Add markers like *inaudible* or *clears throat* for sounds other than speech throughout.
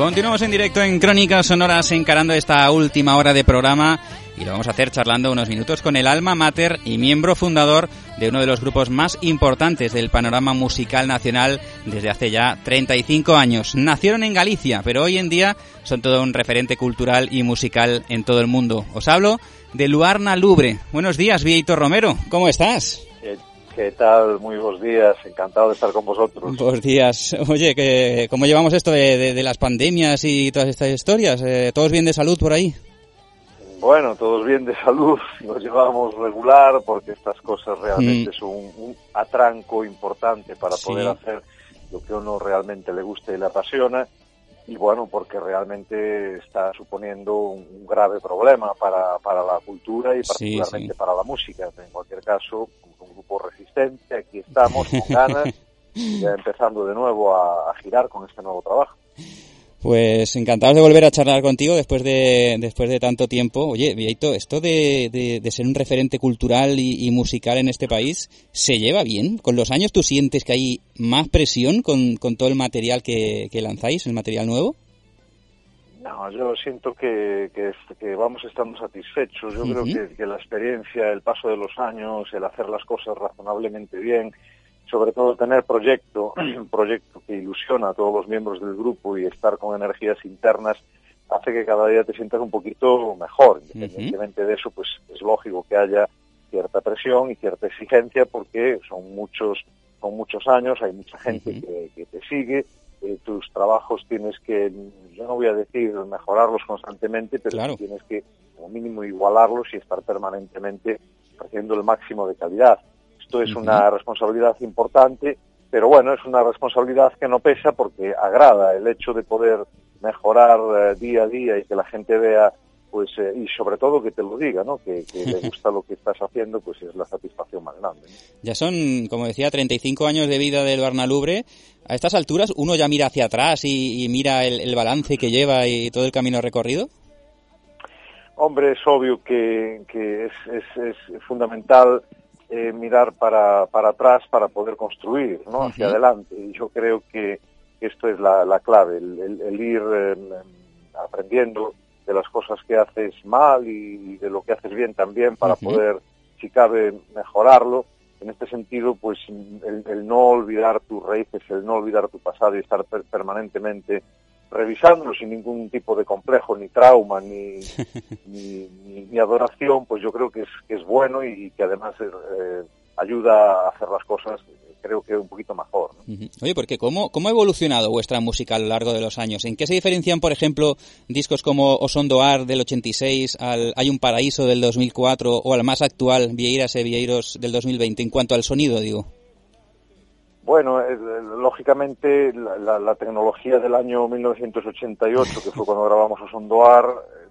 Continuamos en directo en Crónicas Sonoras encarando esta última hora de programa y lo vamos a hacer charlando unos minutos con el alma mater y miembro fundador de uno de los grupos más importantes del panorama musical nacional desde hace ya 35 años. Nacieron en Galicia, pero hoy en día son todo un referente cultural y musical en todo el mundo. Os hablo de Luarna Lubre. Buenos días, Vieito Romero. ¿Cómo estás? ¿Qué tal? Muy buenos días, encantado de estar con vosotros. Buenos días. Oye, que, ¿cómo llevamos esto de, las pandemias y todas estas historias? Eh, ¿Todos bien de salud por ahí? Bueno, todos bien de salud, *laughs* nos llevamos regular porque estas cosas realmente mm. son un, atranco importante para poder hacer lo que a uno realmente le gusta y le apasiona y bueno, porque realmente está suponiendo un, grave problema para, para, la cultura y particularmente para la música. En cualquier caso, un grupo resistente, aquí estamos con ganas, *laughs* ya empezando de nuevo a, girar con este nuevo trabajo. Pues encantados de volver a charlar contigo después de, después de tanto tiempo. Oye, Vieito, esto de, de, ser un referente cultural y, musical en este país, ¿se lleva bien? ¿Con los años tú sientes que hay más presión con, con todo el material que, que lanzáis, el material nuevo? No, yo siento que, que, vamos estando satisfechos. Yo creo que, que, la experiencia, el paso de los años, el hacer las cosas razonablemente bien, sobre todo tener proyecto, *clears throat* un proyecto que ilusiona a todos los miembros del grupo y estar con energías internas, hace que cada día te sientas un poquito mejor. Independientemente de eso, pues es lógico que haya cierta presión y cierta exigencia porque son muchos, son muchos años, hay mucha gente que te sigue eh, tus trabajos tienes que, yo no voy a decir mejorarlos constantemente, pero tienes que como mínimo igualarlos y estar permanentemente haciendo el máximo de calidad. Esto es una responsabilidad importante, pero bueno, es una responsabilidad que no pesa porque agrada el hecho de poder mejorar eh, día a día y que la gente vea pues eh, y sobre todo que te lo diga, ¿no? Que, le *laughs* gusta lo que estás haciendo, pues es la satisfacción más grande. Ya son, como decía, 35 años de vida del Barnalubre. A estas alturas, ¿uno ya mira hacia atrás y, mira el, balance que lleva y todo el camino recorrido? Hombre, es obvio que, que es, es, es, fundamental eh, mirar para, para atrás para poder construir, ¿no? Hacia adelante. Y yo creo que esto es la, la clave, el, ir eh, aprendiendo de las cosas que haces mal y de lo que haces bien también para poder, si cabe, mejorarlo. En este sentido, pues el, no olvidar tus raíces, el no olvidar tu pasado y estar permanentemente revisándolo sin ningún tipo de complejo, ni trauma, *laughs* ni, ni, adoración, pues yo creo que es, que es bueno y, que además eh, ayuda a hacer las cosas creo que un poquito mejor. Oye, porque ¿cómo, ¿cómo ha evolucionado vuestra música a lo largo de los años? ¿En qué se diferencian, por ejemplo, discos como Osondoar del 86 al Hay un paraíso del 2004 o al más actual Vieiras e Vieiros del 2020 en cuanto al sonido, digo? Bueno, eh, lógicamente la, tecnología del año 1988, que fue cuando grabamos Osondoar,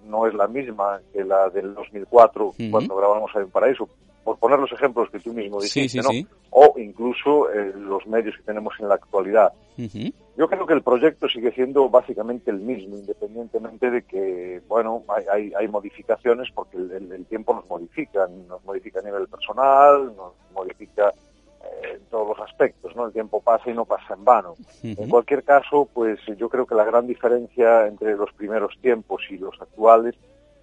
no es la misma que la del 2004, cuando grabamos un paraíso por poner los ejemplos que tú mismo dijiste, ¿no? O incluso eh, los medios que tenemos en la actualidad. Yo creo que el proyecto sigue siendo básicamente el mismo, independientemente de que, bueno, hay, hay, modificaciones porque el, tiempo nos modifica, nos modifica a nivel personal, nos modifica en todos los aspectos, ¿no? El tiempo pasa y no pasa en vano. En cualquier caso, pues yo creo que la gran diferencia entre los primeros tiempos y los actuales,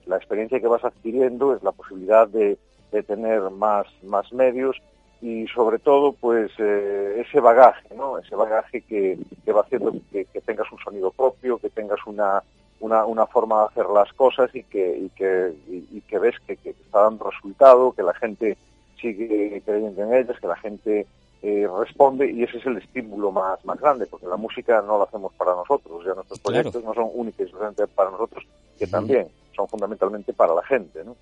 la experiencia que vas adquiriendo es la posibilidad de de tener más, más medios y sobre todo pues eh, ese bagaje, ¿no? Ese bagaje que, que va haciendo que, tengas un sonido propio, que tengas una, una, una, forma de hacer las cosas y que, y que, y, que ves que, que, está dando resultado, que la gente sigue creyendo en ellas, que la gente eh, responde y ese es el estímulo más, más grande, porque la música no la hacemos para nosotros, ya nuestros proyectos no son únicos y para nosotros, que también son fundamentalmente para la gente, ¿no?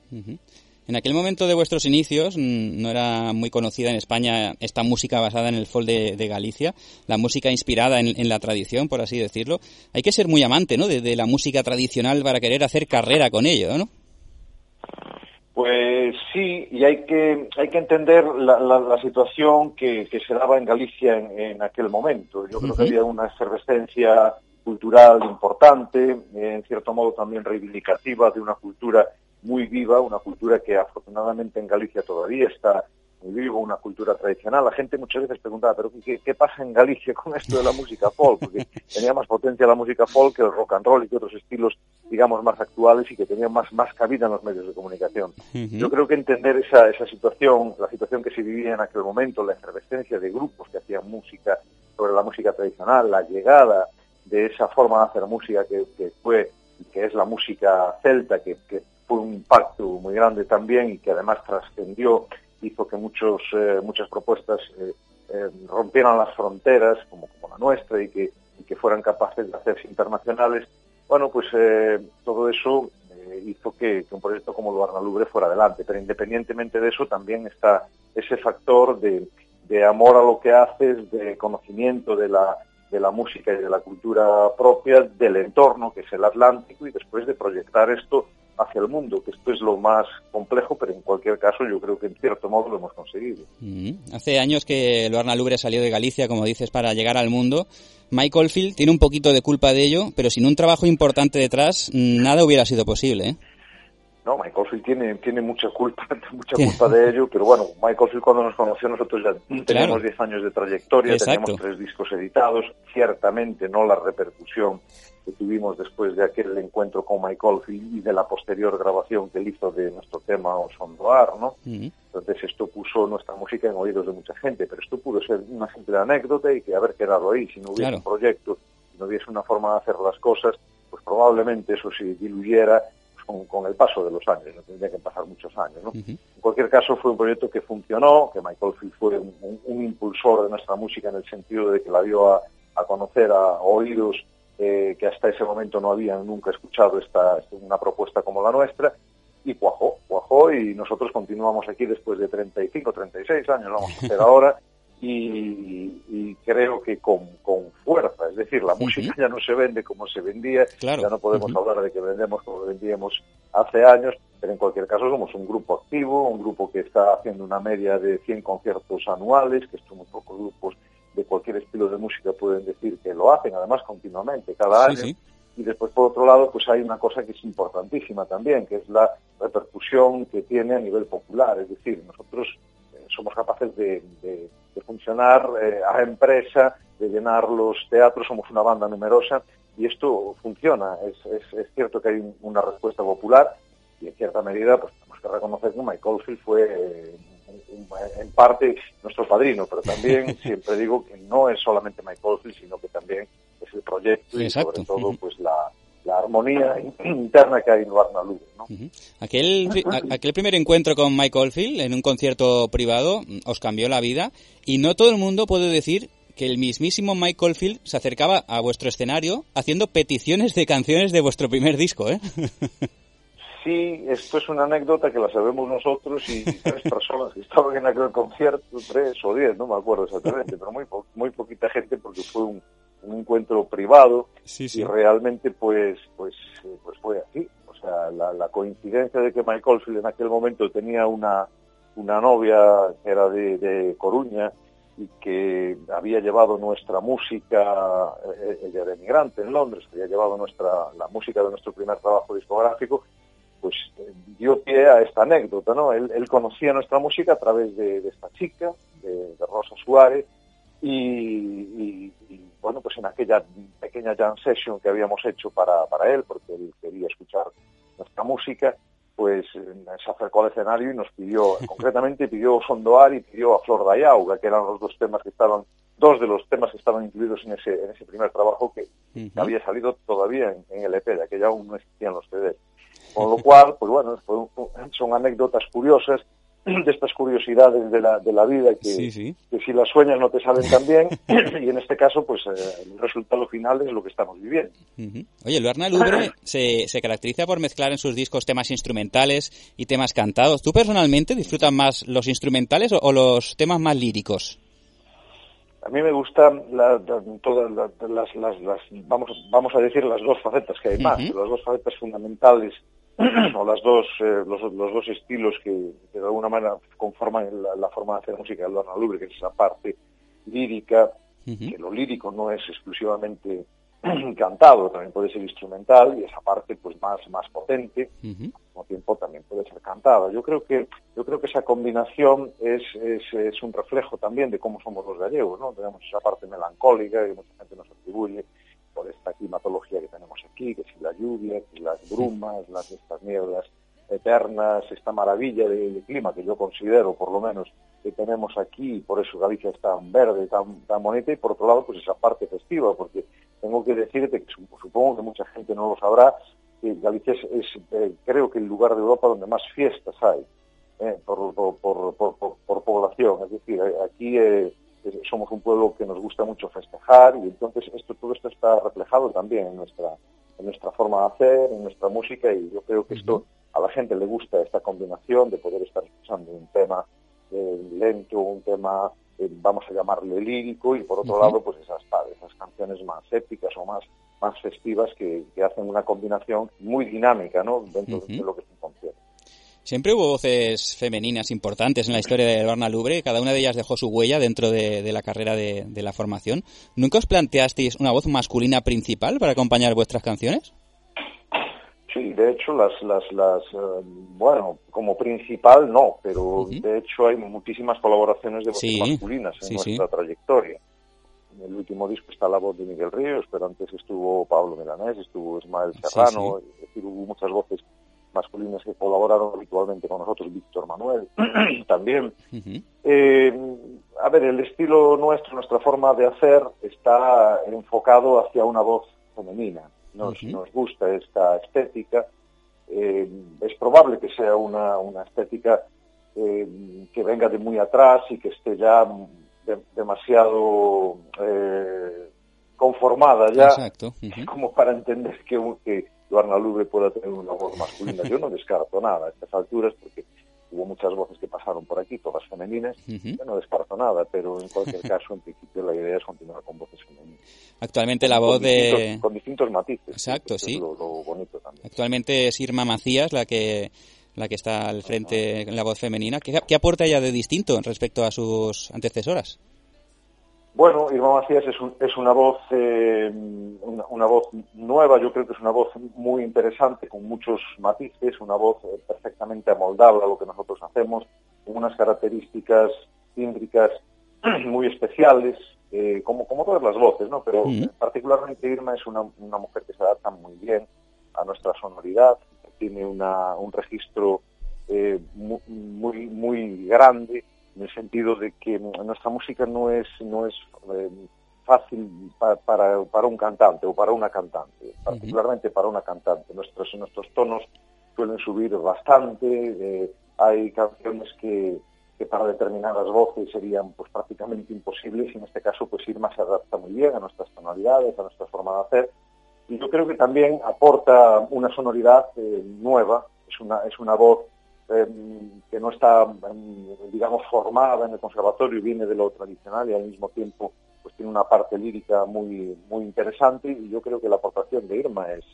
En aquel momento de vuestros inicios mm, no era muy conocida en España esta música basada en el folk de, Galicia, la música inspirada en, la tradición, por así decirlo. Hay que ser muy amante ¿no? de, la música tradicional para querer hacer carrera con ello, ¿no? Pues sí, y hay que, hay que entender la, situación que, se daba en Galicia en, aquel momento. Yo creo que había una efervescencia cultural importante, en cierto modo también reivindicativa de una cultura muy viva, una cultura que afortunadamente en Galicia todavía está vivo, una cultura tradicional. La gente muchas veces preguntaba, pero ¿qué, qué pasa en Galicia con esto de la música folk? Porque *laughs* tenía más potencia la música folk que el rock and roll y que otros estilos, digamos, más actuales y que tenían más, más cabida en los medios de comunicación. Yo creo que entender esa, esa situación, la situación que se vivía en aquel momento, la efervescencia de grupos que hacían música sobre la música tradicional, la llegada de esa forma de hacer música que, que fue que es la música celta, que, que, fue un impacto muy grande también y que además trascendió, hizo que muchos, eh, muchas propuestas eh, eh, rompieran las fronteras, como, la nuestra, y que, fueran capaces de hacerse internacionales. Bueno, pues eh, todo eso hizo que, un proyecto como el Lubre fuera adelante, pero independientemente de eso también está ese factor de, de amor a lo que haces, de conocimiento de la, de la música y de la cultura propia del entorno, que es el Atlántico, y después de proyectar esto hacia el mundo, que esto es lo más complejo, pero en cualquier caso yo creo que en cierto modo lo hemos conseguido. Mm. Hace años que Luarna Lubre salió de Galicia, como dices, para llegar al mundo. Mike Oldfield tiene un poquito de culpa de ello, pero sin un trabajo importante detrás, nada hubiera sido posible. ¿eh? No, Michael Field tiene, tiene mucha culpa, *laughs* mucha culpa de ello, pero bueno, Michael Field cuando nos conoció nosotros ya teníamos 10 años de trayectoria, Exacto. teníamos tres discos editados, ciertamente no la repercusión que tuvimos después de aquel encuentro con Michael Field y de la posterior grabación que él hizo de nuestro tema Osondoar, ¿no? Uh -huh. Entonces esto puso nuestra música en oídos de mucha gente, pero esto pudo ser una simple anécdota y que haber quedado ahí, si no hubiese claro. un proyecto, si no hubiese una forma de hacer las cosas, pues probablemente eso se diluyera con, con, el paso de los años, no tendría que pasar muchos años. ¿no? Uh -huh. En cualquier caso, fue un proyecto que funcionó, que Michael Field fue un, un, un, impulsor de nuestra música en el sentido de que la dio a, a conocer a, oídos eh, que hasta ese momento no habían nunca escuchado esta, una propuesta como la nuestra, y cuajó, cuajó, y nosotros continuamos aquí después de 35, 36 años, vamos a hacer ahora, y, y, creo que con, con, fuerza, es decir, la uh -huh. música ya no se vende como se vendía, claro. ya no podemos uh -huh. hablar de que vendemos como vendíamos hace años, pero en cualquier caso somos un grupo activo, un grupo que está haciendo una media de 100 conciertos anuales, que son muy pocos grupos de cualquier estilo de música pueden decir que lo hacen, además continuamente, cada año. Sí. Y después, por otro lado, pues hay una cosa que es importantísima también, que es la repercusión que tiene a nivel popular. Es decir, nosotros eh, somos capaces de, de, de funcionar eh, a empresa, de llenar los teatros, somos una banda numerosa y esto funciona. Es, es, es cierto que hay una respuesta popular y en cierta medida pues tenemos que reconocer que Michael Field fue eh, en parte nuestro padrino, pero también *laughs* siempre digo que no es solamente Michael Field, sino que también es el proyecto y sobre todo pues la, la armonía interna que hay en Luarna ¿no? Uh -huh. aquel, aquel primer encuentro con Michael Field en un concierto privado os cambió la vida y no todo el mundo puede decir que el mismísimo Michael Field se acercaba a vuestro escenario haciendo peticiones de canciones de vuestro primer disco, ¿eh? *laughs* Sí, esto es una anécdota que la sabemos nosotros y tres personas que estaban en aquel concierto, tres o diez, no me acuerdo exactamente, pero muy, po muy poquita gente porque fue un, un encuentro privado sí, sí. y realmente pues, pues, pues fue así. O sea, la, la coincidencia de que Michael Field en aquel momento tenía una, una novia que era de, de Coruña y que había llevado nuestra música, eh, ella de emigrante en Londres, había llevado nuestra, la música de nuestro primer trabajo discográfico pues dio pie a esta anécdota, ¿no? Él, él conocía nuestra música a través de, de esta chica, de, de, Rosa Suárez, y, y, y, bueno, pues en aquella pequeña jam session que habíamos hecho para, para él, porque él quería escuchar nuestra música, pues se acercó al escenario y nos pidió, *laughs* concretamente pidió Sondoar y pidió a Flor de Ayauga, que eran los dos temas que estaban, dos de los temas que estaban incluidos en ese, en ese primer trabajo que, uh -huh. había salido todavía en, en el EP, de aquella aún no existían los CDs. Con lo cual, pues bueno, son anécdotas curiosas de estas curiosidades de la, de la vida que, sí, sí. que si las sueñas no te salen tan bien *laughs* y en este caso pues eh, el resultado final es lo que estamos viviendo. Uh -huh. Oye, Luarna Lubre se, se caracteriza por mezclar en sus discos temas instrumentales y temas cantados. ¿Tú personalmente disfrutas más los instrumentales o, o los temas más líricos? a mí me gustan la, la, todas la, las, las, las, vamos, vamos a decir las dos facetas que hay más, uh -huh. las dos facetas fundamentales o las dos, eh, los, los, dos estilos que, que, de alguna manera conforman la, la, forma de hacer música de Lorna Lubre, que es esa parte lírica, uh -huh. que lo lírico no es exclusivamente *clears throat* cantado, también puede ser instrumental, y esa parte pues más, más potente, uh -huh. al mismo tiempo también puede ser cantada. Yo creo que yo creo que esa combinación es, es, es un reflejo también de cómo somos los gallegos, ¿no? Tenemos esa parte melancólica que mucha gente nos atribuye por esta climatología que tenemos aquí, que si la lluvia, que si las brumas, las estas nieblas eternas, esta maravilla de, clima que yo considero, por lo menos, que tenemos aquí, por eso Galicia es tan verde, tan, tan bonita, y por otro lado, pues esa parte festiva, porque tengo que decirte que supongo que mucha gente no lo sabrá, que Galicia es, eh, creo que el lugar de Europa donde más fiestas hay, eh, por, por, por, por, población, es decir, eh, aquí somos un pueblo que nos gusta mucho festejar y entonces esto todo esto está reflejado también en nuestra en nuestra forma de hacer, en nuestra música y yo creo que esto a la gente le gusta esta combinación de poder estar escuchando un tema eh, lento, un tema, eh, vamos a llamarle lírico, y por otro lado, pues esas, esas canciones más épicas o más, más festivas que, hacen una combinación muy dinámica ¿no? dentro de lo que. Siempre hubo voces femeninas importantes en la historia de Barna Lubre, cada una de ellas dejó su huella dentro de, la carrera de, de, la formación. ¿Nunca os planteasteis una voz masculina principal para acompañar vuestras canciones? Sí, de hecho, las, las, las eh, bueno, como principal no, pero de hecho hay muchísimas colaboraciones de voces masculinas en nuestra trayectoria. En el último disco está la voz de Miguel Ríos, pero antes estuvo Pablo Milanés, estuvo Ismael Serrano, es decir, hubo muchas voces masculinas que colaboraron habitualmente con nosotros, Víctor Manuel *clears throat* también. eh, a ver, el estilo nuestro, nuestra forma de hacer está enfocado hacia una voz femenina. Nos, nos gusta esta estética. Eh, es probable que sea una, una estética eh, que venga de muy atrás y que esté ya demasiado eh, conformada ya *laughs* como para entender que, que Joana Lubre pueda tener una voz masculina. Yo no descarto nada a estas alturas porque hubo muchas voces que pasaron por aquí, todas femeninas, yo no descarto nada, pero en cualquier *laughs* caso, en principio, la idea es continuar con voces femeninas. Actualmente la voz de... con distintos matices. Exacto, sí. Es lo, bonito también. Actualmente es Irma Macías la que la que está al frente en la voz femenina. ¿Qué, ¿Qué aporta ella de distinto respecto a sus antecesoras? Bueno, Irma Macías es, es una voz eh, una, voz nueva, yo creo que es una voz muy interesante, con muchos matices, una voz eh, perfectamente amoldable a lo que nosotros hacemos, con unas características tímbricas *clears throat* muy especiales, eh, como, como todas las voces, ¿no? Pero particularmente Irma es una, una, mujer que se adapta muy bien a nuestra sonoridad, tiene una, un registro muy, muy grande, en el sentido de que nuestra música no es, no es eh, fácil para, para, un cantante o para una cantante, particularmente para una cantante. Nuestros, nuestros tonos suelen subir bastante, eh, hay canciones que, que para determinadas voces serían pues prácticamente imposibles y en este caso pues Irma se adapta muy bien a nuestras tonalidades, a nuestra forma de hacer y yo creo que también aporta una sonoridad eh, nueva, es una, es una voz Em, que no está, em, digamos, formada en el conservatorio, viene de lo tradicional y al mismo tiempo pues tiene una parte lírica muy, muy interesante y yo creo que la aportación de Irma es,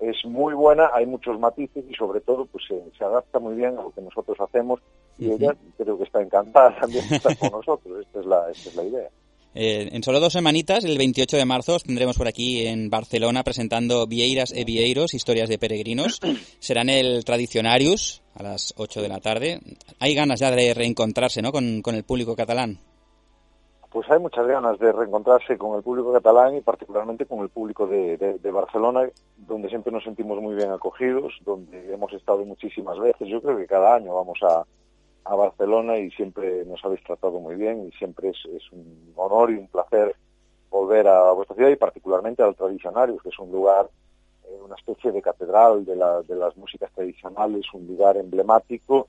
es muy buena, hay muchos matices y sobre todo pues se, adapta muy bien a lo que nosotros hacemos y ella creo que está encantada también de estar con *laughs* nosotros, esta es la, esta es la idea. Eh, en solo dos semanitas, el 28 de marzo, tendremos por aquí en Barcelona presentando Vieiras e Vieiros, historias de peregrinos. *clears throat* Serán el Tradicionarius a las 8 de la tarde. Hay ganas ya de reencontrarse ¿no? con, el público catalán. Pues hay muchas ganas de reencontrarse con el público catalán y particularmente con el público de, de, Barcelona, donde siempre nos sentimos muy bien acogidos, donde hemos estado muchísimas veces. Yo creo que cada año vamos a, a Barcelona y siempre nos habéis tratado muy bien y siempre es, un honor y un placer volver a vuestra ciudad y particularmente al Tradicionarios, que es un lugar, eh, una especie de catedral de, la, de las músicas tradicionales, un lugar emblemático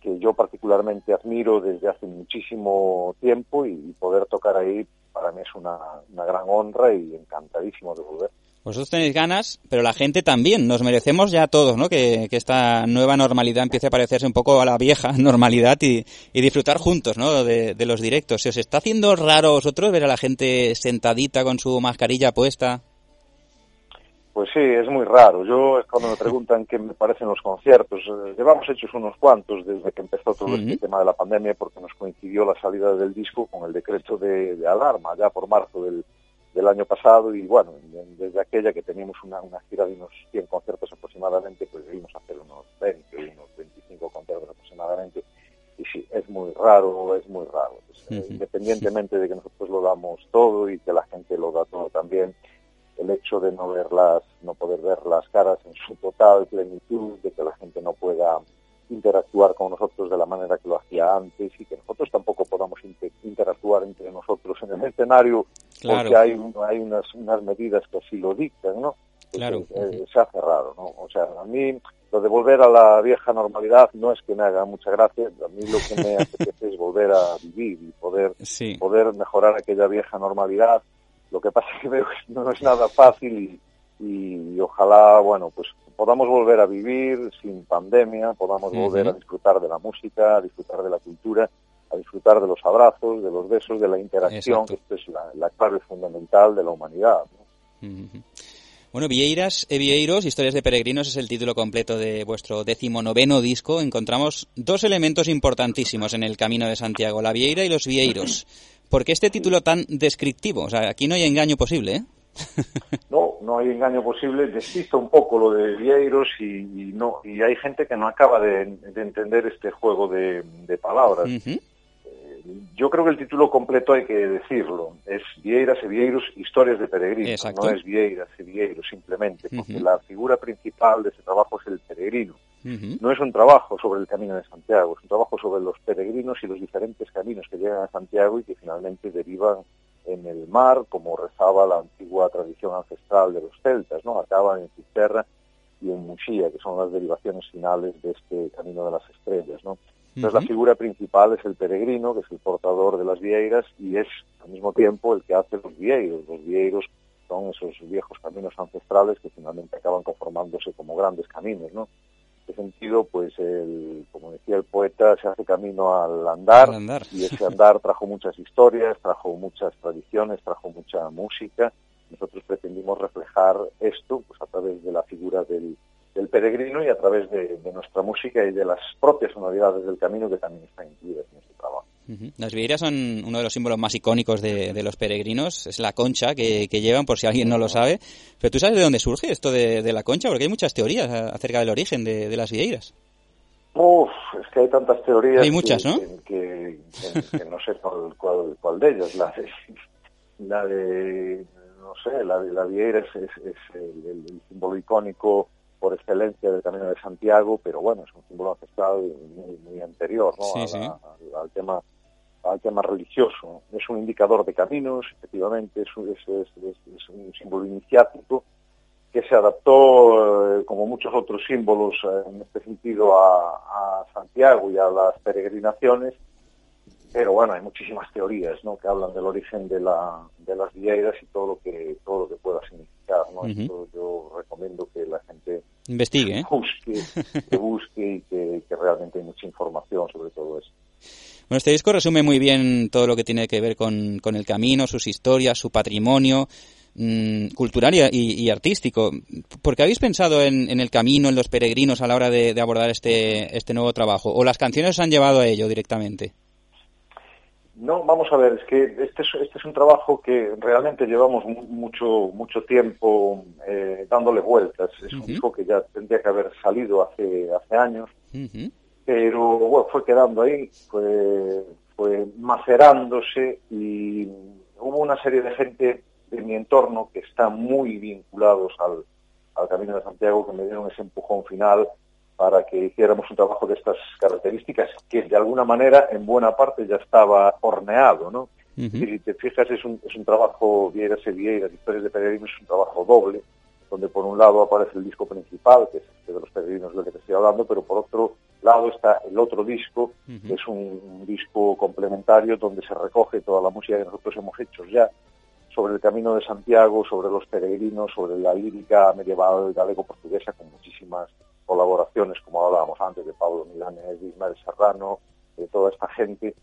que yo particularmente admiro desde hace muchísimo tiempo y, poder tocar ahí para mí es una gran honra y encantadísimo de volver. Vosotros tenéis ganas, pero la gente también. Nos merecemos ya todos, ¿no? Que, esta nueva normalidad empiece a parecerse un poco a la vieja *laughs* normalidad y, disfrutar juntos, ¿no? De, los directos. ¿Se os está haciendo raro a vosotros ver a la gente sentadita con su mascarilla puesta? Pues sí, es muy raro. Yo cuando me *laughs* preguntan qué me parecen los conciertos. Eh, llevamos hechos unos cuantos desde que empezó todo este tema de la pandemia porque nos coincidió la salida del disco con el decreto de alarma ya por marzo del del año pasado y bueno, desde aquella que teníamos una, una gira de unos 100 conciertos aproximadamente, pues debimos hacer unos 20, unos 25 conciertos muy raro, es muy raro. Independientemente de que nosotros lo damos todo y que la gente lo da todo también, el hecho de no verlas, no poder ver las caras en su total plenitud, de que la gente no pueda interactuar con nosotros de la manera que lo hacía antes y que nosotros tampoco podamos interactuar entre nosotros en el escenario porque hay, hay unas, unas medidas que así lo dictan, ¿no? Claro. Eh, se hace raro, ¿no? O sea, a mí lo de volver a la vieja normalidad no es que me haga mucha gracia, a mí lo que me *laughs* apetece es volver a vivir y poder, poder mejorar aquella vieja normalidad. Lo que pasa es que veo que no es nada fácil y, y, ojalá, bueno, pues podamos volver a vivir sin pandemia, podamos volver a disfrutar de la música, a disfrutar de la cultura, a disfrutar de los abrazos, de los besos, de la interacción, que esto es la, la clave fundamental de la humanidad. ¿no? Bueno, Vieiras e Vieiros, Historias de Peregrinos, es el título completo de vuestro decimonoveno disco. Encontramos dos elementos importantísimos en el Camino de Santiago, la Vieira y los Vieiros. ¿Por qué este título tan descriptivo? O sea, aquí no hay engaño posible, ¿eh? *laughs* No, no hay engaño posible. Despista un poco lo de Vieiros y, no y hay gente que no acaba de, entender este juego de, palabras yo creo que el título completo hay que decirlo. Es Vieiras e Vieiros, historias de peregrinos. No es Vieiras e Vieiros simplemente, porque la figura principal de ese trabajo es el peregrino. No es un trabajo sobre el camino de Santiago, es un trabajo sobre los peregrinos y los diferentes caminos que llegan a Santiago y que finalmente derivan en el mar, como rezaba la antigua tradición ancestral de los celtas, ¿no? Acaban en Cisterra y en Muxía, que son las derivaciones finales de este camino de las estrellas, ¿no? Entonces la figura principal es el peregrino, que es el portador de las vieiras, y es al mismo tiempo el que hace los vieiros. Los vieiros son esos viejos caminos ancestrales que finalmente acaban conformándose como grandes caminos, ¿no? En este sentido, pues, el, como decía el poeta, se hace camino al andar, y ese andar trajo muchas historias, trajo muchas tradiciones, trajo mucha música. Nosotros pretendimos reflejar esto pues, a través de la figura del, del peregrino y a través de, nuestra música y de las propias sonoridades del camino que también están incluidas en este Las vieiras son uno de los símbolos más icónicos de, los peregrinos, es la concha que, llevan, por si alguien no lo sabe. Pero tú sabes de dónde surge esto de, la concha, porque hay muchas teorías acerca del origen de, las vieiras. Uf, es que hay tantas teorías. Hay muchas, ¿no? Que, no sé cuál, cuál, de ellas. La de, la de, no sé, la de la vieira es, el símbolo icónico por excelencia del Camino de Santiago, pero bueno, es un símbolo ancestral muy, muy anterior ¿no? al tema al tema religioso. Es un indicador de caminos, efectivamente, es, es, un símbolo iniciático que se adaptó, eh, como muchos otros símbolos, eh, en este sentido, a, a Santiago y a las peregrinaciones, pero bueno, hay muchísimas teorías ¿no? que hablan del origen de, la, de las vieiras y todo lo que todo lo que pueda significar. ¿no? yo recomiendo que la gente investigue, ¿eh? busque, que busque y que, realmente hay mucha información sobre todo eso. Bueno, este disco resume muy bien todo lo que tiene que ver con, con el camino, sus historias, su patrimonio mmm, cultural y, y, artístico. ¿Por qué habéis pensado en, en, el camino, en los peregrinos a la hora de, de abordar este, este nuevo trabajo? ¿O las canciones os han llevado a ello directamente? No, vamos a ver, es que este es, este es un trabajo que realmente llevamos mucho mucho tiempo eh, dándole vueltas. Es un disco que ya tendría que haber salido hace hace años, pero bueno, fue quedando ahí, fue, fue macerándose y hubo una serie de gente de mi entorno que están muy vinculados al, al Camino de Santiago que me dieron ese empujón final para que hiciéramos un trabajo de estas características que de alguna manera en buena parte ya estaba horneado, ¿no? Y si te fijas es un, es un trabajo, Vieiras y Vieiras, Historias de Peregrinos, es un trabajo doble, donde por un lado aparece el disco principal, que es este de los peregrinos del que te estoy hablando, pero por otro lado está el otro disco, que es un disco complementario donde se recoge toda la música que nosotros hemos hecho ya sobre el camino de Santiago, sobre los peregrinos, sobre la lírica medieval galego-portuguesa, con muchísimas colaboraciones, como hablábamos antes, de Pablo Milanes, de Ismael Serrano, de toda esta gente,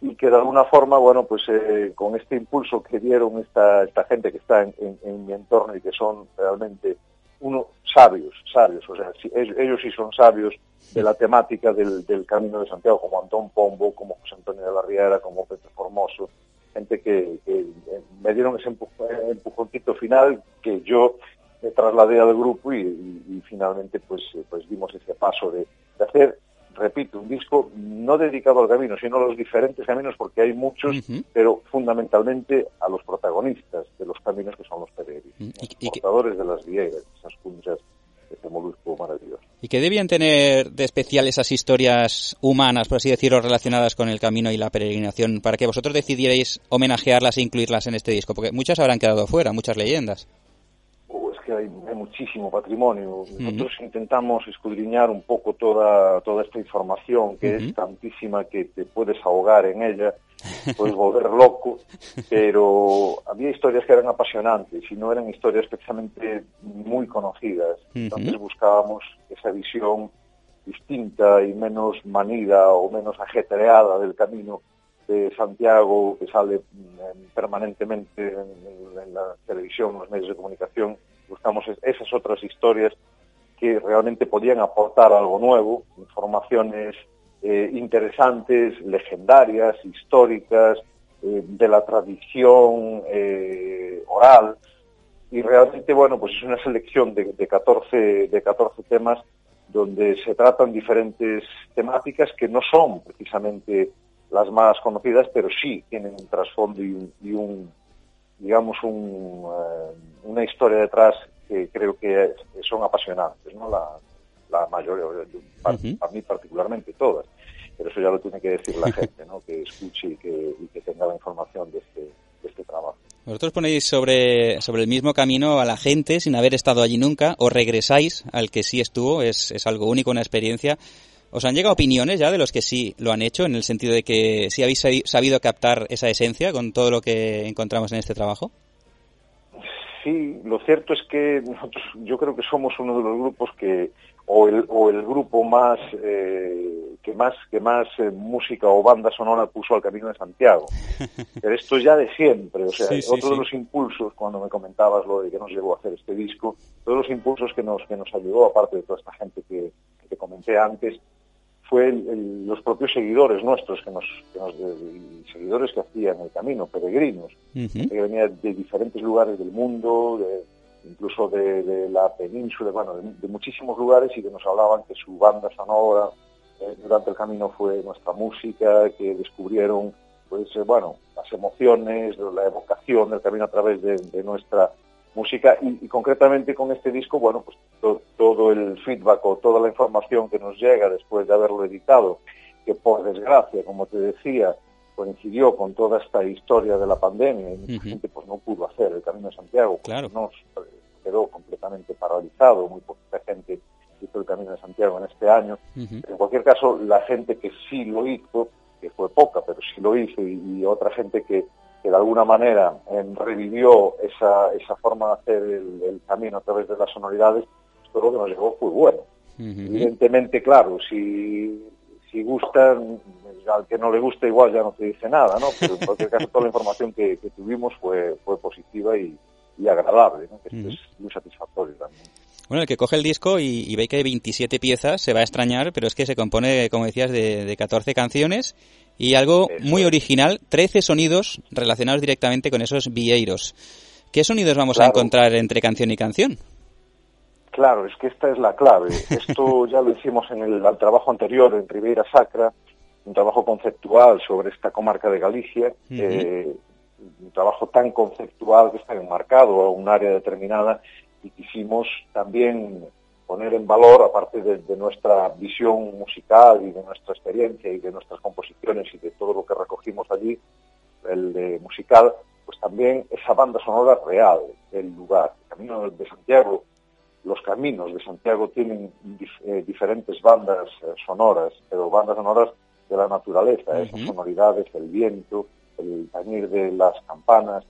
y que de alguna forma, bueno, pues eh, con este impulso que dieron esta, esta gente que está en, mi entorno y que son realmente uno sabios, sabios, o sea, ellos, sí son sabios de la temática del, del, Camino de Santiago, como Antón Pombo, como José Antonio de la Riera, como Pedro Formoso, gente que, que eh, me dieron ese empujoncito final que yo me trasladé al grupo y, finalmente pues, pues dimos ese paso de, hacer, repito, un disco no dedicado al camino, sino a los diferentes caminos, porque hay muchos, pero fundamentalmente a los protagonistas de los caminos que son los peregrinos, los portadores de las vieiras, esas cunchas de este molusco maravilloso. ¿Y qué debían tener de especial esas historias humanas, por así decirlo, relacionadas con el camino y la peregrinación, para que vosotros decidierais homenajearlas e incluirlas en este disco? Porque muchas habrán quedado fuera, muchas leyendas hay, muchísimo patrimonio. Nosotros intentamos escudriñar un poco toda, toda esta información, que es tantísima que te puedes ahogar en ella, puedes volver loco, *laughs* pero había historias que eran apasionantes y no eran historias especialmente muy conocidas. Entonces buscábamos esa visión distinta y menos manida o menos ajetreada del camino de Santiago que sale mm, permanentemente en, en, la televisión, en los medios de comunicación buscamos esas otras historias que realmente podían aportar algo nuevo, informaciones eh, interesantes, legendarias, históricas, eh, de la tradición eh, oral. Y realmente, bueno, pues es una selección de, de, 14, de 14 temas donde se tratan diferentes temáticas que no son precisamente las más conocidas, pero sí tienen un trasfondo y un, y un digamos, un, una historia detrás que creo que son apasionantes, ¿no? La, la mayoría, para, mí particularmente todas. Pero eso ya lo tiene que decir la *laughs* gente, ¿no? Que escuche y que, y que tenga la información de este, de este trabajo. Vosotros ponéis sobre, sobre el mismo camino a la gente sin haber estado allí nunca, o regresáis al que sí estuvo, es, es algo único, una experiencia. ¿Os han llegado opiniones ya de los que sí lo han hecho, en el sentido de que sí habéis sabido captar esa esencia con todo lo que encontramos en este trabajo? sí, lo cierto es que nosotros, yo creo que somos uno de los grupos que, o el, o el grupo más, eh, que más, que más eh, música o banda sonora puso al Camino de Santiago. *laughs* Pero esto ya de siempre, o sea, otro de los impulsos, cuando me comentabas lo de que nos llevó a hacer este disco, todos los impulsos que nos, que nos ayudó, aparte de toda esta gente que, que te comenté antes, fue los propios seguidores nuestros, que nos, seguidores que hacían el camino, peregrinos, que venían de diferentes lugares del mundo, incluso de, la península, bueno, de, muchísimos lugares y que nos hablaban que su banda sonora eh, durante el camino fue nuestra música, que descubrieron, pues, eh, bueno, las emociones, la evocación del camino a través de nuestra música y, concretamente con este disco, bueno, pues todo el feedback o toda la información que nos llega después de haberlo editado, que por desgracia, como te decía, coincidió con toda esta historia de la pandemia y mucha gente pues no pudo hacer el Camino de Santiago, claro. no quedó completamente paralizado, muy poca gente hizo el Camino de Santiago en este año. En cualquier caso, la gente que sí lo hizo, que fue poca, pero sí lo hizo, y otra gente que que de alguna manera revivió esa, esa forma de hacer el, camino a través de las sonoridades, todo lo que nos llegó fue bueno. Evidentemente, claro, si, si gustan, al que no le gusta igual ya no te dice nada, ¿no? Pero en cualquier caso toda la información que, tuvimos fue, fue positiva y, agradable, ¿no? Que es muy satisfactorio también. Bueno, el que coge el disco y, ve que hay 27 piezas se va a extrañar, pero es que se compone, como decías, de, de 14 canciones y algo muy original, 13 sonidos relacionados directamente con esos vieiros. ¿Qué sonidos vamos a encontrar entre canción y canción? Claro, es que esta es la clave. Esto *laughs* ya lo hicimos en el, trabajo anterior en Ribeira Sacra, un trabajo conceptual sobre esta comarca de Galicia, eh, un trabajo tan conceptual que está enmarcado a un área determinada y quisimos también poner en valor, aparte de, nuestra visión musical y de nuestra experiencia y de nuestras composiciones y de todo lo que recogimos allí, el de musical, pues también esa banda sonora real del lugar. El Camino de Santiago, los caminos de Santiago tienen eh, diferentes bandas eh, sonoras, pero bandas sonoras de la naturaleza, esas sonoridades, el viento, el tañir de las campanas,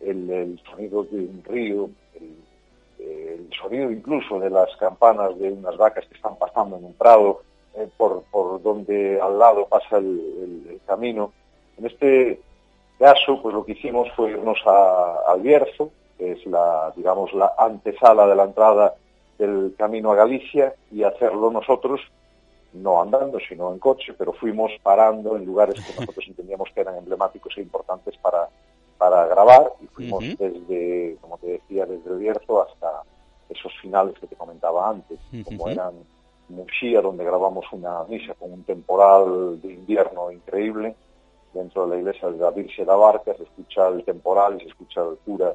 el, el sonido de un río, el el sonido incluso de las campanas de unas vacas que están pasando en un prado eh, por, por donde al lado pasa el, camino. En este caso, pues lo que hicimos fue irnos a, al Bierzo, que es la, digamos, la antesala de la entrada del camino a Galicia, y hacerlo nosotros, no andando, sino en coche, pero fuimos parando en lugares que nosotros *laughs* entendíamos que eran emblemáticos e importantes para, para grabar y fuimos desde, como te decía, desde el Bierzo hasta esos finales que te comentaba antes, como eran Muxía, donde grabamos una misa con un temporal de invierno increíble. Dentro de la iglesia de la Virgen de la Barca se escucha el temporal y se escucha el cura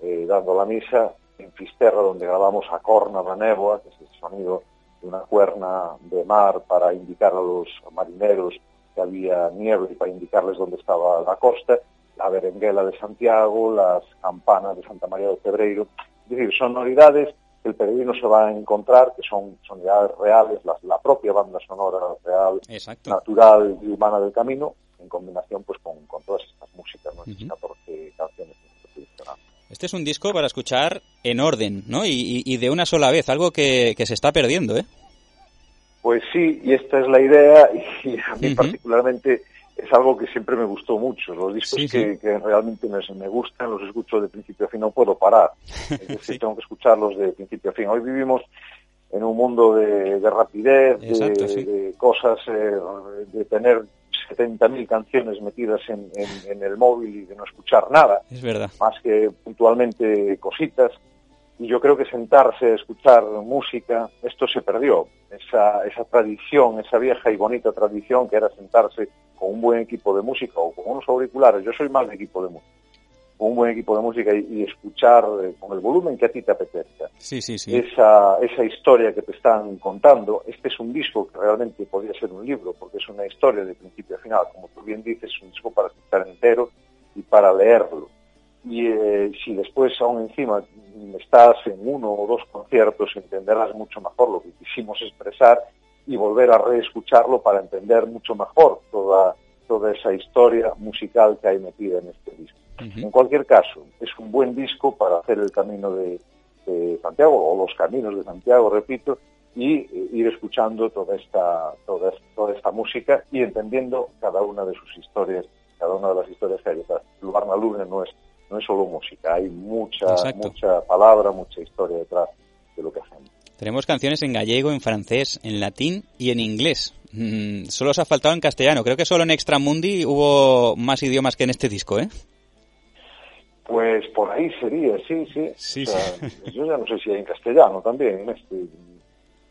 eh, dando la misa. En Fisterra, donde grabamos a Corna de Néboa, que es el sonido de una cuerna de mar para indicar a los marineros que había nieve y para indicarles dónde estaba la costa, la berenguela de Santiago, las campanas de Santa María de Cebreiro. Es decir, sonoridades que el peregrino se va a encontrar, que son sonoridades reales, la, propia banda sonora real, natural y humana del camino, en combinación pues con, todas estas músicas, ¿no? 14 canciones este es un disco para escuchar en orden, ¿no? Y, de una sola vez, algo que, se está perdiendo, ¿eh? Pues sí, y esta es la idea, y a mí particularmente es algo que siempre me gustó mucho. Los discos Que, realmente me, gustan, los escucho de principio a fin, no puedo parar. *laughs* Es decir, tengo que escucharlos de principio a fin. Hoy vivimos en un mundo de, rapidez, de, cosas, eh, de tener 70.000 canciones metidas en, el móvil y de no escuchar nada. Es verdad. Más que puntualmente cositas. Y yo creo que sentarse a escuchar música, esto se perdió. Esa, esa tradición, esa vieja y bonita tradición que era sentarse con un buen equipo de música o con unos auriculares. Yo soy más de equipo de música con un buen equipo de música y, escuchar eh, con el volumen que a ti te apetezca sí, sí, sí. Esa, esa historia que te están contando. Este es un disco que realmente podría ser un libro, porque es una historia de principio a final. Como tú bien dices, es un disco para escuchar entero y para leerlo. Y eh, si después aún encima estás en uno o dos conciertos, entenderás mucho mejor lo que quisimos expresar y volver a reescucharlo para entender mucho mejor toda, toda esa historia musical que hay metida en este disco. En cualquier caso, es un buen disco para hacer el camino de, Santiago, o los caminos de Santiago, repito, y eh, ir escuchando toda esta, toda, toda esta música y entendiendo cada una de sus historias, cada una de las historias que hay detrás. Lugar Luna no es, no es solo música, hay mucha, mucha palabra, mucha historia detrás de lo que hacemos. Tenemos canciones en gallego, en francés, en latín y en inglés. Mm, solo os ha faltado en castellano. Creo que solo en Extramundi hubo más idiomas que en este disco, ¿eh? Pues por ahí sería, sí, sí. Yo ya no sé si hay en castellano también, en este.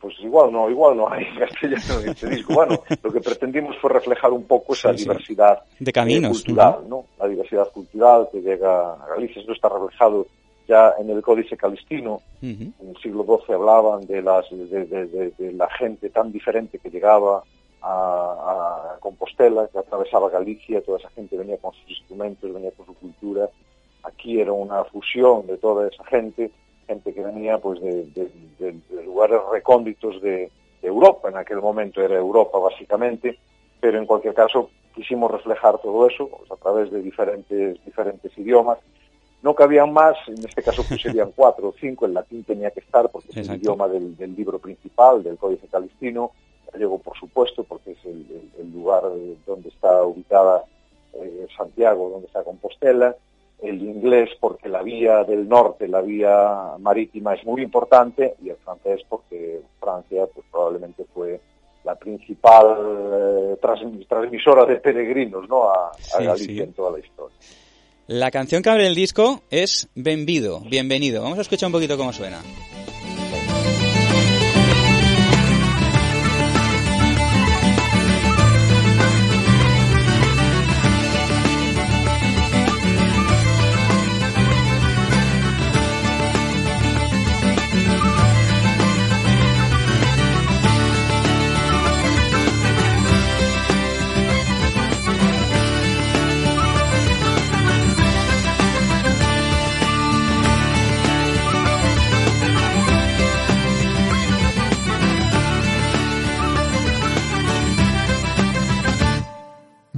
Pues igual no, igual no hay *laughs* castellano en este disco. Bueno, lo que pretendimos fue reflejar un poco esa diversidad de caminos, cultural, ¿no? La diversidad cultural que llega a Galicia, eso está reflejado ya en el Códice Calistino. En el siglo XII hablaban de, las, de, la gente tan diferente que llegaba a, a Compostela, que atravesaba Galicia, toda esa gente venía con sus instrumentos, venía con su cultura Aquí era una fusión de toda esa gente, gente que venía pues de, lugares recónditos de, Europa, en aquel momento era Europa básicamente, pero en cualquier caso quisimos reflejar todo eso pues, a través de diferentes, diferentes idiomas. No cabían más, en este caso pues *laughs* serían cuatro o cinco, el latín tenía que estar porque es el idioma del, libro principal, del Códice Calistino, gallego por supuesto porque es el, lugar donde está ubicada eh, Santiago, donde está Compostela, el inglés porque la vía del norte, la vía marítima es muy importante y el francés porque Francia pues probablemente fue la principal eh, transmisora de peregrinos ¿no? a, Galicia en toda la historia. La canción que abre el disco es Benvido, bienvenido. Vamos a escuchar un poquito cómo suena.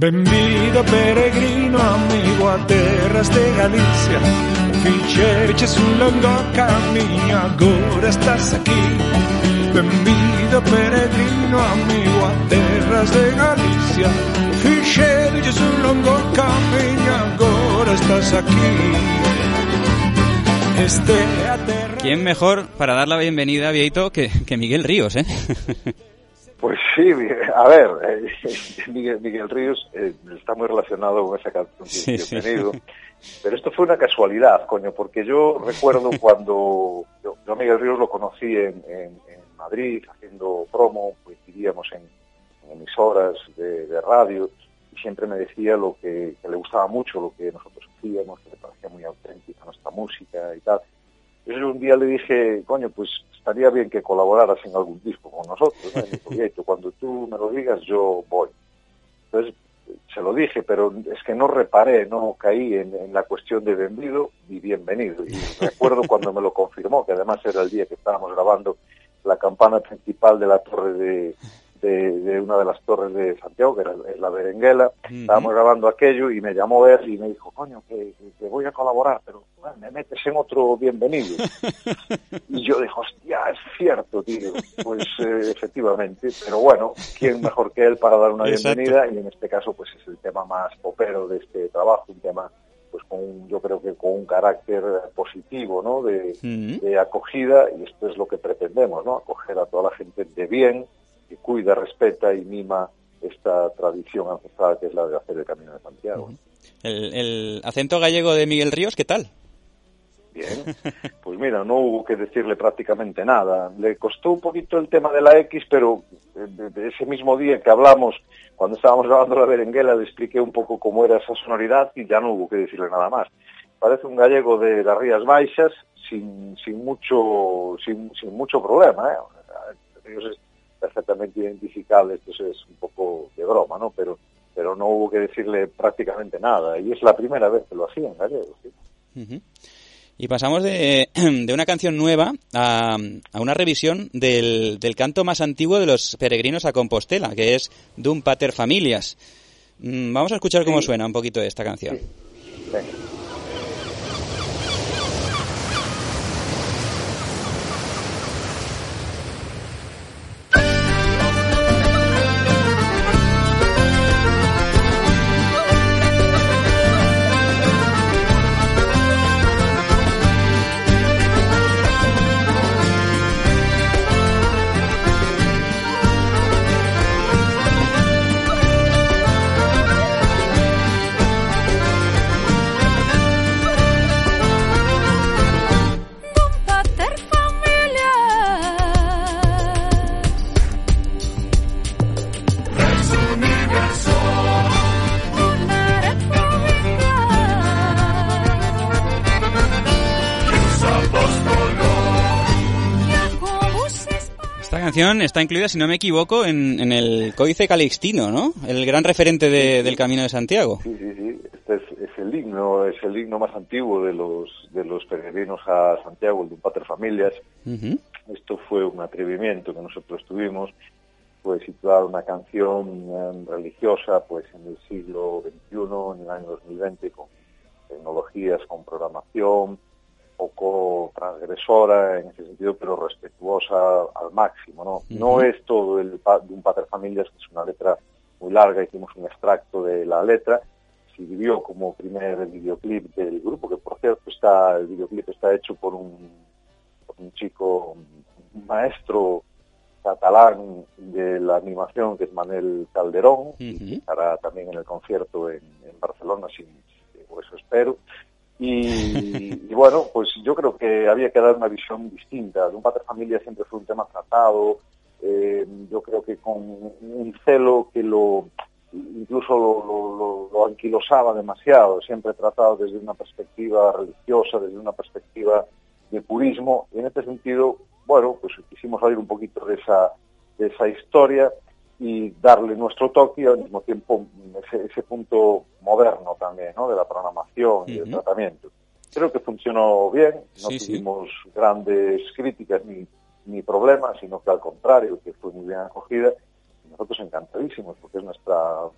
Benvido peregrino amigo a terras de Galicia. Fixeches un longo camiño, agora estás aquí. Benvido peregrino amigo a terras de Galicia. Fixeches un longo camiño, agora estás aquí. Este ¿Quién mejor para dar la bienvenida, Vieito, que, que Miguel Ríos, eh? *laughs* Pues sí, *laughs* a ver, eh, *laughs* Miguel, Ríos eh, está muy relacionado con esa canción que he tenido, pero esto fue una casualidad, coño, porque yo recuerdo *laughs* cuando yo, Miguel Ríos lo conocí en, Madrid haciendo promo, coincidíamos en, emisoras de, radio y siempre me decía lo que, le gustaba mucho lo que nosotros hacíamos, que le parecía muy auténtica nuestra música y tal. Entonces un día le dije, coño, pues estaría bien que colaboraras en algún disco con nosotros, ¿no? cuando tú me lo digas yo voy. Entonces se lo dije, pero es que no reparé, no caí en, la cuestión de vendido y bienvenido. Y recuerdo *laughs* cuando me lo confirmó, que además era el día que estábamos grabando la campana principal de la torre de, de, una de las torres de Santiago, que era la Berenguela. Estábamos grabando aquello y me llamó él y me dijo, coño, que, voy a colaborar, pero me metes en otro bienvenido. *laughs* y yo dije, hostia, es cierto, tío. Pues eh, efectivamente, pero bueno, ¿quién mejor que él para dar una bienvenida? Y en este caso, pues es el tema más popero de este trabajo, un tema pues con yo creo que con un carácter positivo, ¿no? De, de, acogida y esto es lo que pretendemos, ¿no? Acoger a toda la gente de bien, que cuida, respeta y mima esta tradición ancestral que es la de hacer el Camino de Santiago. el, acento gallego de Miguel Ríos, ¿qué tal? Bien, pues mira, no hubo que decirle prácticamente nada. Le costó un poquito el tema de la X, pero eh, ese mismo día que hablamos, cuando estábamos grabando la berenguela, le expliqué un poco cómo era esa sonoridad y ya no hubo que decirle nada más. Parece un gallego de las Rías Baixas sin, sin mucho sin, sin mucho problema. ¿eh? Perfectamente identificable, esto es un poco de broma, ¿no? Pero, pero no hubo que decirle prácticamente nada, y es la primera vez que lo hacían gallego, Y pasamos de, *clears throat* de, una canción nueva a, a una revisión del, del, canto más antiguo de los peregrinos a Compostela, que es Dum Pater Familias. Mm, vamos a escuchar cómo suena un poquito esta canción. Está incluida, si no me equivoco, en, el Códice Calixtino, ¿no? El gran referente del Camino de Santiago. Sí, sí, sí. Este es, el himno, es el himno más antiguo de los de los peregrinos a Santiago, el de un Pater Familias. Esto fue un atrevimiento que nosotros tuvimos, pues situar una canción eh, religiosa, pues en el siglo XXI, en el año 2020, con tecnologías, con programación, poco transgresora en ese sentido, pero respetuosa al máximo, ¿no? No es todo el de un Pater Familias, que es una letra muy larga, hicimos un extracto de la letra, sirvió como primer videoclip del grupo, que por cierto está, el videoclip está hecho por un, un chico, un maestro catalán de la animación, que es Manel Calderón, que estará también en el concierto en, Barcelona, sin, por eso espero. Y, bueno, pues yo creo que había que dar una visión distinta. De un padre familia siempre fue un tema tratado, eh, yo creo que con un celo que lo incluso lo, lo, anquilosaba demasiado, siempre tratado desde una perspectiva religiosa, desde una perspectiva de purismo, y en este sentido, bueno, pues quisimos salir un poquito de esa, de esa historia y darle nuestro toque y al mismo tiempo ese, punto moderno también, ¿no? De la programación y del tratamiento. Creo que funcionó bien, no tuvimos grandes críticas ni, ni problemas, sino que al contrario, que fue muy bien acogida nosotros encantadísimos porque es nuestra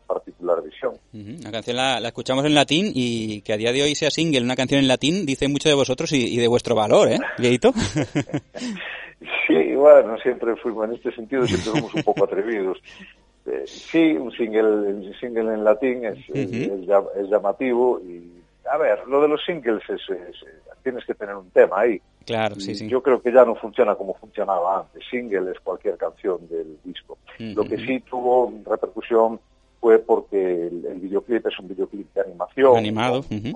particular visión. La canción la, escuchamos en latín y que a día de hoy sea single una canción en latín dice mucho de vosotros y, de vuestro valor, ¿eh, *laughs* sí, bueno, siempre fuimos en este sentido, siempre somos un poco *laughs* atrevidos. Eh, sí, un single, single en latín es, es, llamativo y, a ver, lo de los singles es, tienes que tener un tema ahí. Claro, sí, sí. Yo creo que ya no funciona como funcionaba antes. Single es cualquier canción del disco. Lo que sí tuvo repercusión fue porque el, videoclip es un videoclip de animación. Animado. Con,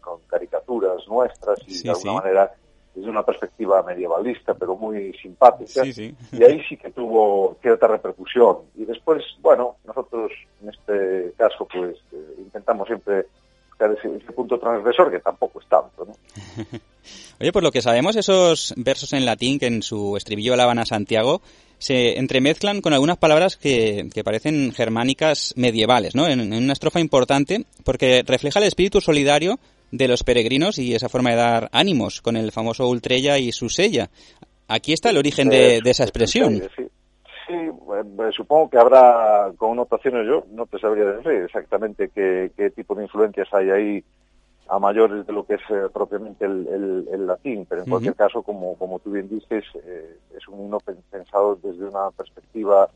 con, caricaturas nuestras y de alguna manera desde una perspectiva medievalista, pero muy simpática, y ahí sí que tuvo cierta repercusión. Y después, bueno, nosotros en este caso, pues eh, intentamos siempre buscar ese, punto transgresor, que tampoco es tanto, ¿no? *laughs* Oye, por lo que sabemos, esos versos en latín que en su estribillo alaban a Santiago se entremezclan con algunas palabras que, parecen germánicas medievales, ¿no? En, una estrofa importante, porque refleja el espíritu solidario de los peregrinos y esa forma de dar ánimos con el famoso Ultrella y su sella. Aquí está el origen de, esa expresión. Sí, supongo que habrá connotaciones, yo no te sabría decir exactamente qué, tipo de influencias hay ahí a mayores de lo que es eh, propiamente el, latín, pero en cualquier caso, como, como tú bien dices, eh, es un himno pensado desde una perspectiva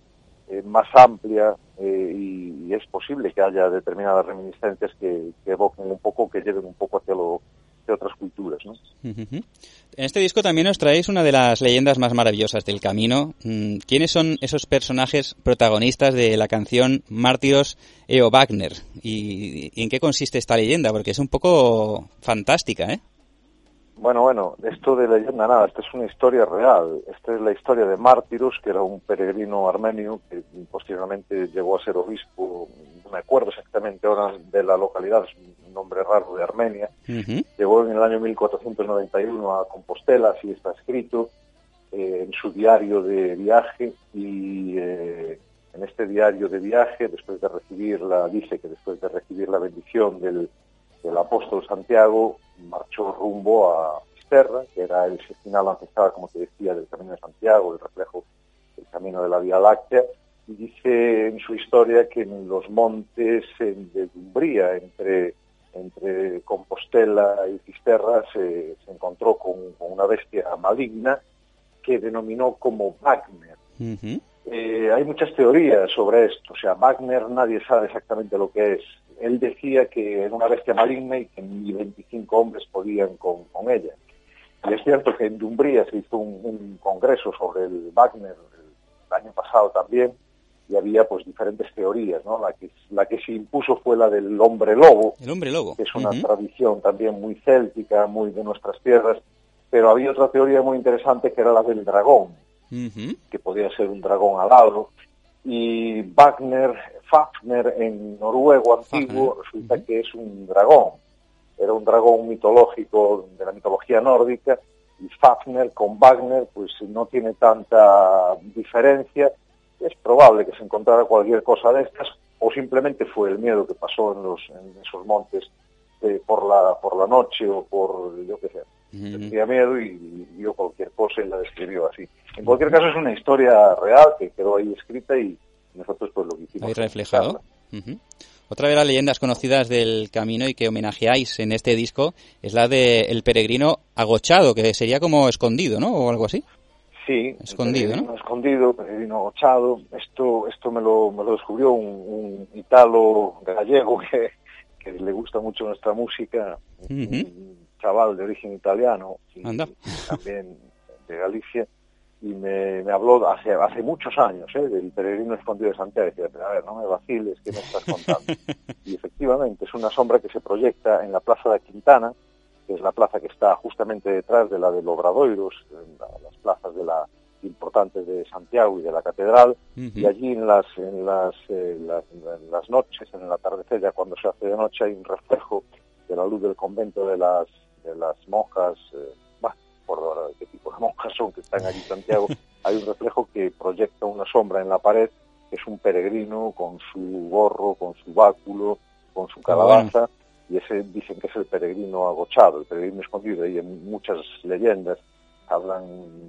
eh, más amplia eh, y, es posible que haya determinadas reminiscencias que, evoquen un poco, que lleven un poco hacia lo otras culturas. ¿no? En este disco también os traéis una de las leyendas más maravillosas del camino. Mm, ¿Quiénes son esos personajes protagonistas de la canción Mártiros Eo Wagner? ¿Y, ¿Y en qué consiste esta leyenda? Porque es un poco fantástica, ¿eh? Bueno, bueno, esto de leyenda nada, esta es una historia real. Esta es la historia de Mártiros, que era un peregrino armenio que posteriormente llegó a ser obispo, no me acuerdo exactamente ahora de la localidad, es un nombre raro de Armenia. Llegó en el año 1491 a Compostela, así está escrito, eh, en su diario de viaje y eh, en este diario de viaje, después de recibir la, dice que después de recibir la bendición del el apóstol Santiago marchó rumbo a Esterra, que era el final ancestral, como te decía, del Camino de Santiago, el reflejo del camino de la Vía Láctea, y dice en su historia que en los montes de Dumbría, entre, entre Compostela y Cisterra, se, encontró con, una bestia maligna que denominó como Wagner. Eh, hay muchas teorías sobre esto, o sea, Wagner nadie sabe exactamente lo que es, él decía que era una bestia maligna y que ni 25 hombres podían con, ella. Y es cierto que en Dumbría se hizo un, congreso sobre el Wagner el, año pasado también y había pues diferentes teorías, ¿no? La que, la que se impuso fue la del hombre lobo. El hombre lobo. Que es una tradición también muy céltica, muy de nuestras tierras. Pero había otra teoría muy interesante que era la del dragón, que podía ser un dragón alado. Y Wagner Fafner en noruego antiguo resulta que es un dragón. Era un dragón mitológico de la mitología nórdica y Fafner con Wagner pues no tiene tanta diferencia. Es probable que se encontrara cualquier cosa de estas o simplemente fue el miedo que pasó en, los, en esos montes eh, por, la, por la noche o por, yo qué sé, tenía miedo y, vio cualquier cosa y la describió así. En cualquier caso es una historia real que quedó ahí escrita y, nosotros pues lo que hicimos. Ahí reflejado. Otra de las leyendas conocidas del camino y que homenajeáis en este disco es la de el peregrino agochado, que sería como escondido, ¿no? O algo así. Sí, escondido, ¿no? Escondido, peregrino agochado. Esto, esto me lo, me lo descubrió un, italo gallego *laughs* que, que, le gusta mucho nuestra música, un chaval de origen italiano y también de Galicia y me, me, habló hace, hace muchos años ¿eh? del peregrino escondido de Santiago. Y decía, a ver, no me vaciles, ¿qué me estás contando? *laughs* y efectivamente es una sombra que se proyecta en la plaza de Quintana, que es la plaza que está justamente detrás de la de Obradoiros, las plazas de la importantes de Santiago y de la catedral, y allí en las, en las, eh, las, noches, en el atardecer, ya cuando se hace de noche, hay un reflejo de la luz del convento de las, de las monjas. Eh, por qué tipo de *laughs* monjas son que están allí en Santiago, *laughs* hay un reflejo que proyecta una sombra en la pared, que es un peregrino con su gorro, con su báculo, con su calabaza, y ese dicen que es el peregrino agochado, el peregrino escondido, y en muchas leyendas hablan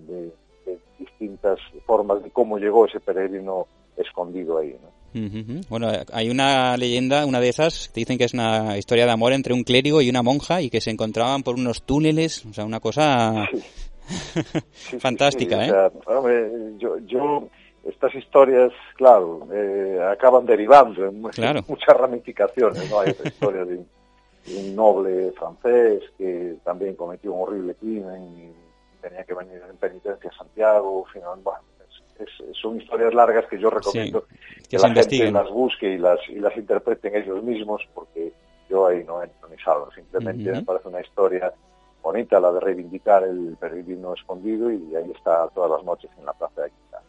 de, distintas formas de cómo llegó ese peregrino escondido ahí. ¿no? Bueno, hay una leyenda, una de esas, que dicen que es una historia de amor entre un clérigo y una monja y que se encontraban por unos túneles, o sea, una cosa *laughs* fantástica, ¿eh? yo, estas historias, claro, eh, acaban derivando en *laughs* muchas ramificaciones, ¿no? Hay otra historia de un, noble francés que también cometió un horrible crimen y tenía que venir en penitencia a Santiago, son historias largas que yo recomiendo que, la gente las busque y las, y las interpreten ellos mismos, porque yo ahí no entro ni salgo. Simplemente me parece una historia bonita, la de reivindicar el peregrino escondido y ahí está todas las noches en la plaza de Aquita.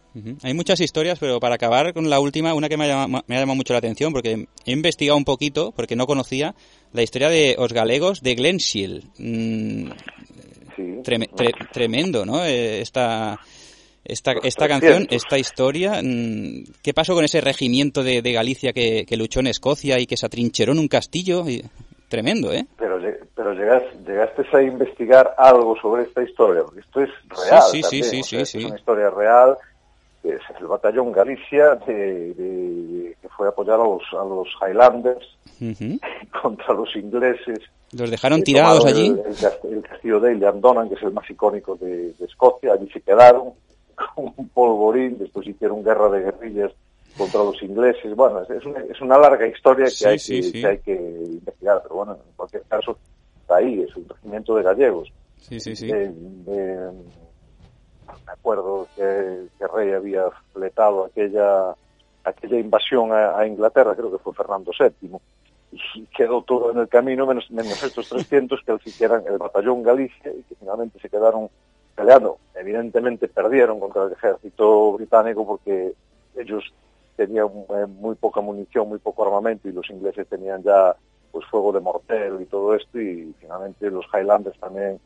Hay muchas historias, pero para acabar con la última, una que me ha, llamado, me ha llamado mucho la atención, porque he investigado un poquito, porque no conocía, la historia de os galegos de Glenshiel. Mm, Sí. trem- tre- tremendo, ¿no? Eh, esta, esta, esta canción, 300. esta historia, mm, ¿qué pasó con ese regimiento de, de Galicia que, que luchó en Escocia y que se atrincheró en un castillo? Tremendo, ¿eh? Pero, pero llegas, llegaste a investigar algo sobre esta historia, porque esto es real. sí, sí, sí, o sea, sí, sí. Es una historia real, es el batallón Galicia de, de- que fue a apoyar a los, a los Highlanders *laughs* contra los ingleses. Los dejaron tirados allí. El, el cast- el castillo de Ilhandonan, que es el más icónico de, de Escocia, allí se quedaron *laughs* un polvorín, después hicieron guerra de guerrillas contra los ingleses. Bueno, es, una, es una larga historia que, Sí, hay que, sí. que hay que investigar, pero bueno, en cualquier caso, está ahí, es un regimiento de gallegos. Sí, sí, sí. De- de- me acuerdo que, que Rey había fletado aquella aquella invasión a, a Inglaterra, creo que fue Fernando VII, y quedó todo en el camino, menos, menos estos 300 que sí que eran el batallón Galicia y que finalmente se quedaron peleando. Evidentemente perdieron contra el ejército británico porque ellos tenían eh, muy poca munición, muy poco armamento y los ingleses tenían ya pues fuego de mortero y todo esto y finalmente los Highlanders también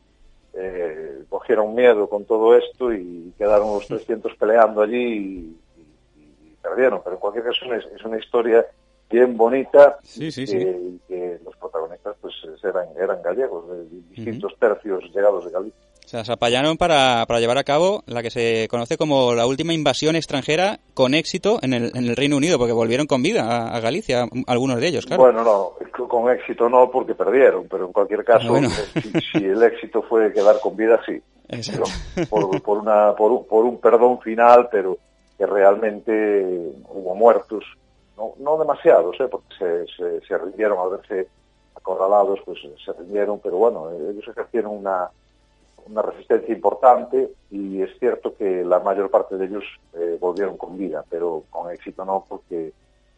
eh, cogieron miedo con todo esto y quedaron los 300 peleando allí y, y- y perdieron. Pero en cualquier caso es, es una historia bien bonita Sí, sí, y sí. que, y que los protagonistas pues eran, eran gallegos de distintos tercios llegados de Galicia. Se apañaron para, para llevar a cabo la que se conoce como la última invasión extranjera con éxito en el, en el Reino Unido, porque volvieron con vida a, a Galicia, algunos de ellos, claro. Bueno, no, con- éxito no porque perdieron, pero en cualquier caso, Bueno. eh, si, si el éxito fue quedar con vida, sí. Exacto. Por, por, una, por, un, por un perdón final, pero que realmente hubo muertos, no, no demasiados, ¿eh? porque se, se, se rindieron al verse acorralados, pues se rindieron, pero bueno, ellos ejercieron una, una resistencia importante y es cierto que la mayor parte de ellos eh, volvieron con vida, pero con éxito no porque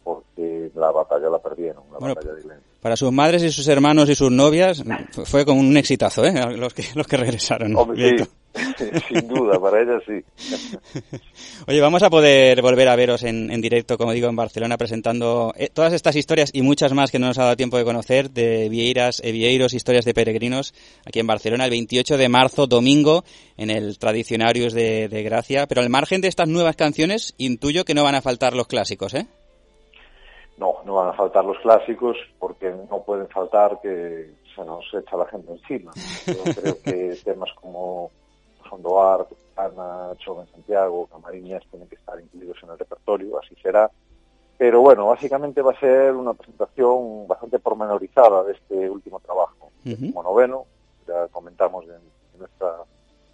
porque la batalla la perdieron, la Bueno, batalla de. Para sus madres y sus hermanos y sus novias fue- como un exitazo, ¿eh? *laughs* Los que, los que regresaron. Hombre, sí, *laughs* sin duda, para ellas sí. *laughs* Oye, vamos a poder volver a veros en, en directo, como digo, en Barcelona, presentando eh, todas estas historias y muchas más que no nos ha dado tiempo de conocer, de Vieiras, eh, Vieiros, historias de peregrinos, aquí en Barcelona, el 28 de marzo, domingo, en el Tradicionarius de, de Gracia. Pero al margen de estas nuevas canciones, intuyo que no van a faltar los clásicos, ¿eh? No, no van a faltar los clásicos porque no pueden faltar que se nos echa la gente encima. Yo creo que *laughs* temas como Sondoar, Ana, Choven Santiago, Camariñas tienen que estar incluidos en el repertorio, así será. Pero bueno, básicamente va a ser una presentación bastante pormenorizada de este último trabajo, como noveno, ya comentamos en, en nuestra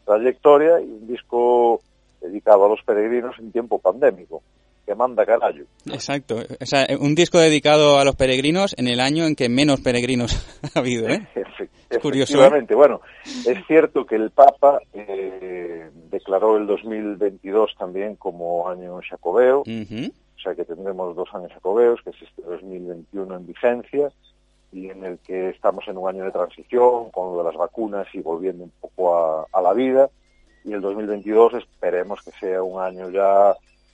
trayectoria, y un disco dedicado a los peregrinos en tiempo pandémico, que manda carallo. Exacto. O sea, un disco dedicado a los peregrinos en el año en que menos peregrinos *laughs* ha habido, ¿eh? *laughs* Efe- Es curioso, Efectivamente, bueno, es cierto que el Papa eh, declaró el 2022 también como año jacobeo, Ujú. o sea que tendremos dos años jacobeos, que es este 2021 en vigencia, y en el que estamos en un año de transición con lo de las vacunas y volviendo un poco a, a la vida, y el 2022 esperemos que sea un año ya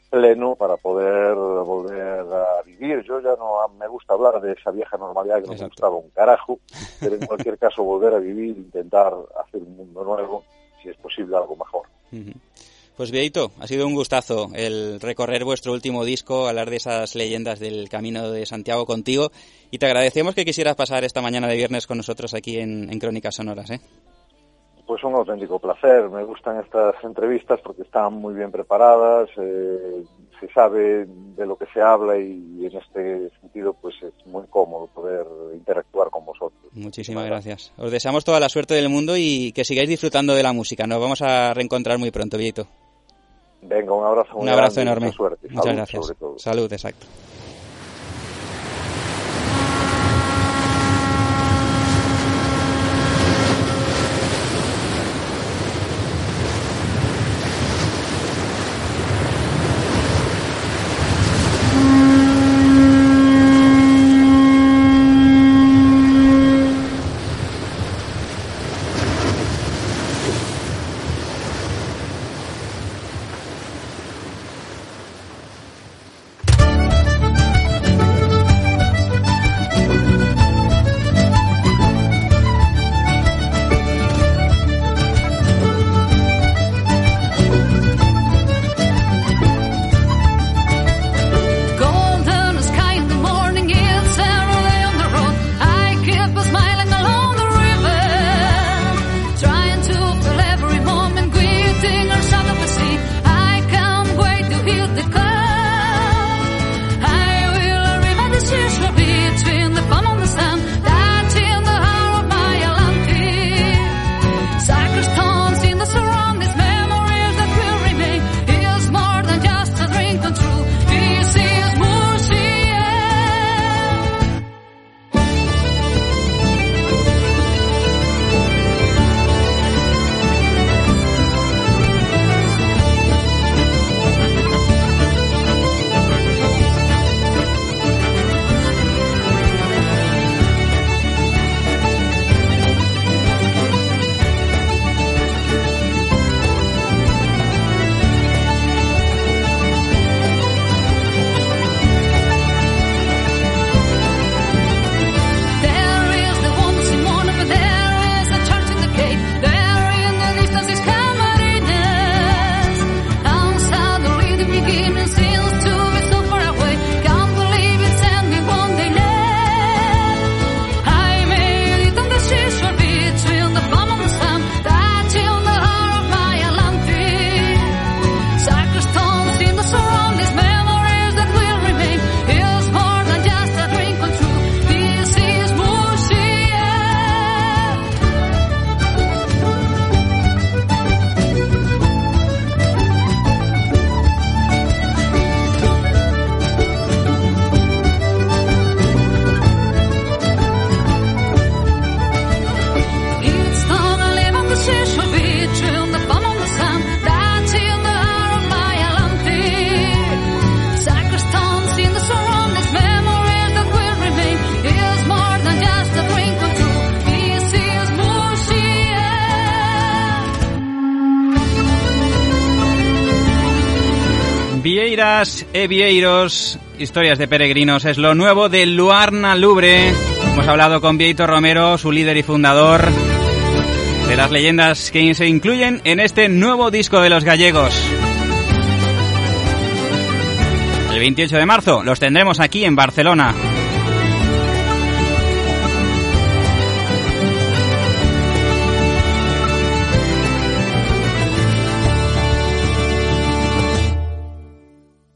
pleno para poder volver a vivir. Yo ya no me gusta hablar de esa vieja normalidad que no me gustaba un carajo, pero en cualquier *laughs* caso volver a vivir, intentar hacer un mundo nuevo, si es posible algo mejor. Pues Vieito, ha sido un gustazo el recorrer vuestro último disco, hablar de esas leyendas del Camino de Santiago contigo y te agradecemos que quisieras pasar esta mañana de viernes con nosotros aquí en, en Crónicas Sonoras. ¿eh? Pues un auténtico placer. Me gustan estas entrevistas porque están muy bien preparadas, eh, se sabe de lo que se habla y en este sentido pues es muy cómodo poder interactuar con vosotros. Muchísimas gracias. Os deseamos toda la suerte del mundo y que sigáis disfrutando de la música. Nos vamos a reencontrar muy pronto, Vieito. Venga, un abrazo Un abrazo grande enorme. mucha suerte. Muchas Salud, gracias. sobre todo. Salud, exacto. Evieiros, historias de peregrinos, es lo nuevo de Luarna Lubre. Hemos hablado con Vieito Romero, su líder y fundador, de las leyendas que se incluyen en este nuevo disco de los gallegos. El 28 de marzo los tendremos aquí en Barcelona.